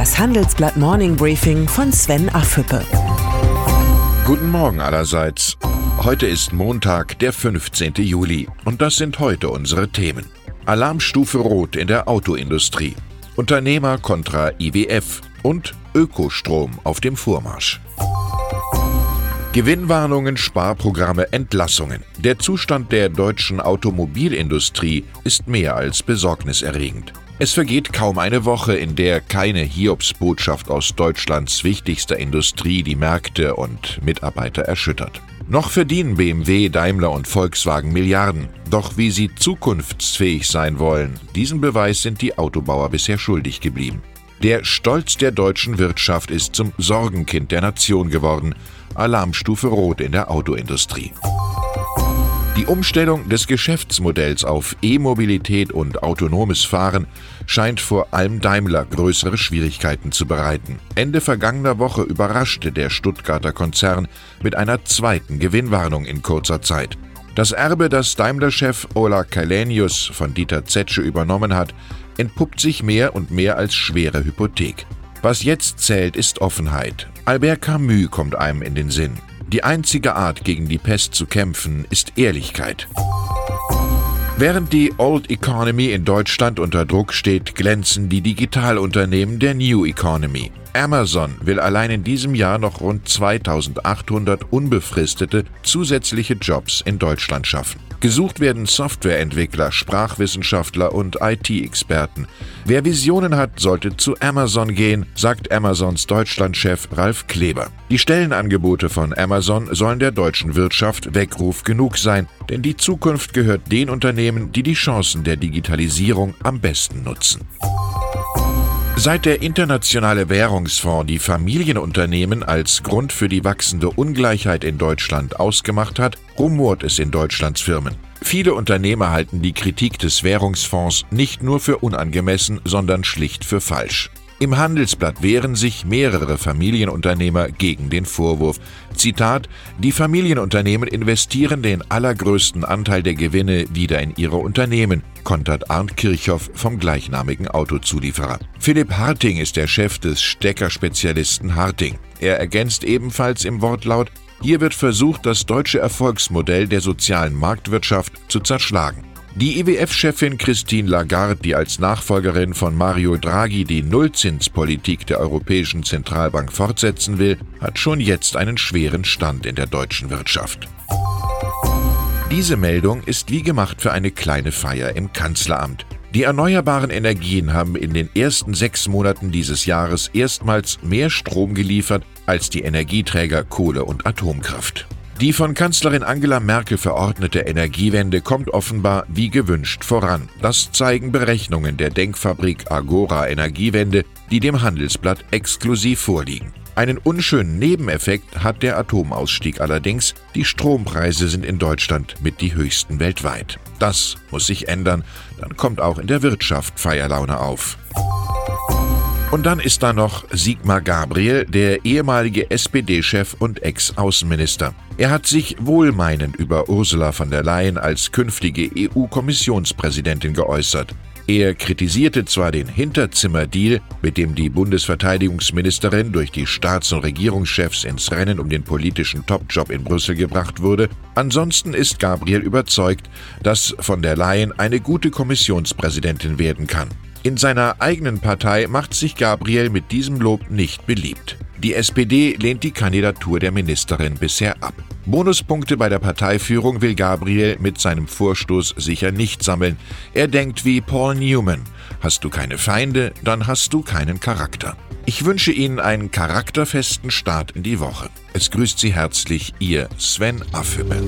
Das Handelsblatt Morning Briefing von Sven Affüppe. Guten Morgen allerseits. Heute ist Montag, der 15. Juli. Und das sind heute unsere Themen. Alarmstufe Rot in der Autoindustrie. Unternehmer kontra IWF und Ökostrom auf dem Vormarsch. Gewinnwarnungen, Sparprogramme, Entlassungen. Der Zustand der deutschen Automobilindustrie ist mehr als besorgniserregend. Es vergeht kaum eine Woche, in der keine Hiobsbotschaft aus Deutschlands wichtigster Industrie die Märkte und Mitarbeiter erschüttert. Noch verdienen BMW, Daimler und Volkswagen Milliarden. Doch wie sie zukunftsfähig sein wollen, diesen Beweis sind die Autobauer bisher schuldig geblieben. Der Stolz der deutschen Wirtschaft ist zum Sorgenkind der Nation geworden. Alarmstufe Rot in der Autoindustrie. Die Umstellung des Geschäftsmodells auf E-Mobilität und autonomes Fahren scheint vor allem Daimler größere Schwierigkeiten zu bereiten. Ende vergangener Woche überraschte der Stuttgarter Konzern mit einer zweiten Gewinnwarnung in kurzer Zeit. Das Erbe, das Daimler-Chef Ola Kalenius von Dieter Zetsche übernommen hat, entpuppt sich mehr und mehr als schwere Hypothek. Was jetzt zählt, ist Offenheit. Albert Camus kommt einem in den Sinn. Die einzige Art, gegen die Pest zu kämpfen, ist Ehrlichkeit. Während die Old Economy in Deutschland unter Druck steht, glänzen die Digitalunternehmen der New Economy. Amazon will allein in diesem Jahr noch rund 2800 unbefristete zusätzliche Jobs in Deutschland schaffen. Gesucht werden Softwareentwickler, Sprachwissenschaftler und IT-Experten. Wer Visionen hat, sollte zu Amazon gehen, sagt Amazons Deutschlandchef Ralf Kleber. Die Stellenangebote von Amazon sollen der deutschen Wirtschaft Weckruf genug sein, denn die Zukunft gehört den Unternehmen, die die Chancen der Digitalisierung am besten nutzen. Seit der Internationale Währungsfonds die Familienunternehmen als Grund für die wachsende Ungleichheit in Deutschland ausgemacht hat, rumort es in Deutschlands Firmen. Viele Unternehmer halten die Kritik des Währungsfonds nicht nur für unangemessen, sondern schlicht für falsch. Im Handelsblatt wehren sich mehrere Familienunternehmer gegen den Vorwurf. Zitat: Die Familienunternehmen investieren den allergrößten Anteil der Gewinne wieder in ihre Unternehmen, kontert Arndt Kirchhoff vom gleichnamigen Autozulieferer. Philipp Harting ist der Chef des Steckerspezialisten Harting. Er ergänzt ebenfalls im Wortlaut: Hier wird versucht, das deutsche Erfolgsmodell der sozialen Marktwirtschaft zu zerschlagen. Die IWF-Chefin Christine Lagarde, die als Nachfolgerin von Mario Draghi die Nullzinspolitik der Europäischen Zentralbank fortsetzen will, hat schon jetzt einen schweren Stand in der deutschen Wirtschaft. Diese Meldung ist wie gemacht für eine kleine Feier im Kanzleramt. Die erneuerbaren Energien haben in den ersten sechs Monaten dieses Jahres erstmals mehr Strom geliefert als die Energieträger Kohle und Atomkraft. Die von Kanzlerin Angela Merkel verordnete Energiewende kommt offenbar wie gewünscht voran. Das zeigen Berechnungen der Denkfabrik Agora Energiewende, die dem Handelsblatt exklusiv vorliegen. Einen unschönen Nebeneffekt hat der Atomausstieg allerdings. Die Strompreise sind in Deutschland mit die höchsten weltweit. Das muss sich ändern, dann kommt auch in der Wirtschaft Feierlaune auf. Und dann ist da noch Sigmar Gabriel, der ehemalige SPD-Chef und Ex-Außenminister. Er hat sich wohlmeinend über Ursula von der Leyen als künftige EU-Kommissionspräsidentin geäußert. Er kritisierte zwar den Hinterzimmerdeal, mit dem die Bundesverteidigungsministerin durch die Staats- und Regierungschefs ins Rennen um den politischen Topjob in Brüssel gebracht wurde, ansonsten ist Gabriel überzeugt, dass von der Leyen eine gute Kommissionspräsidentin werden kann. In seiner eigenen Partei macht sich Gabriel mit diesem Lob nicht beliebt. Die SPD lehnt die Kandidatur der Ministerin bisher ab. Bonuspunkte bei der Parteiführung will Gabriel mit seinem Vorstoß sicher nicht sammeln. Er denkt wie Paul Newman. Hast du keine Feinde, dann hast du keinen Charakter. Ich wünsche Ihnen einen charakterfesten Start in die Woche. Es grüßt Sie herzlich Ihr Sven Affüppe.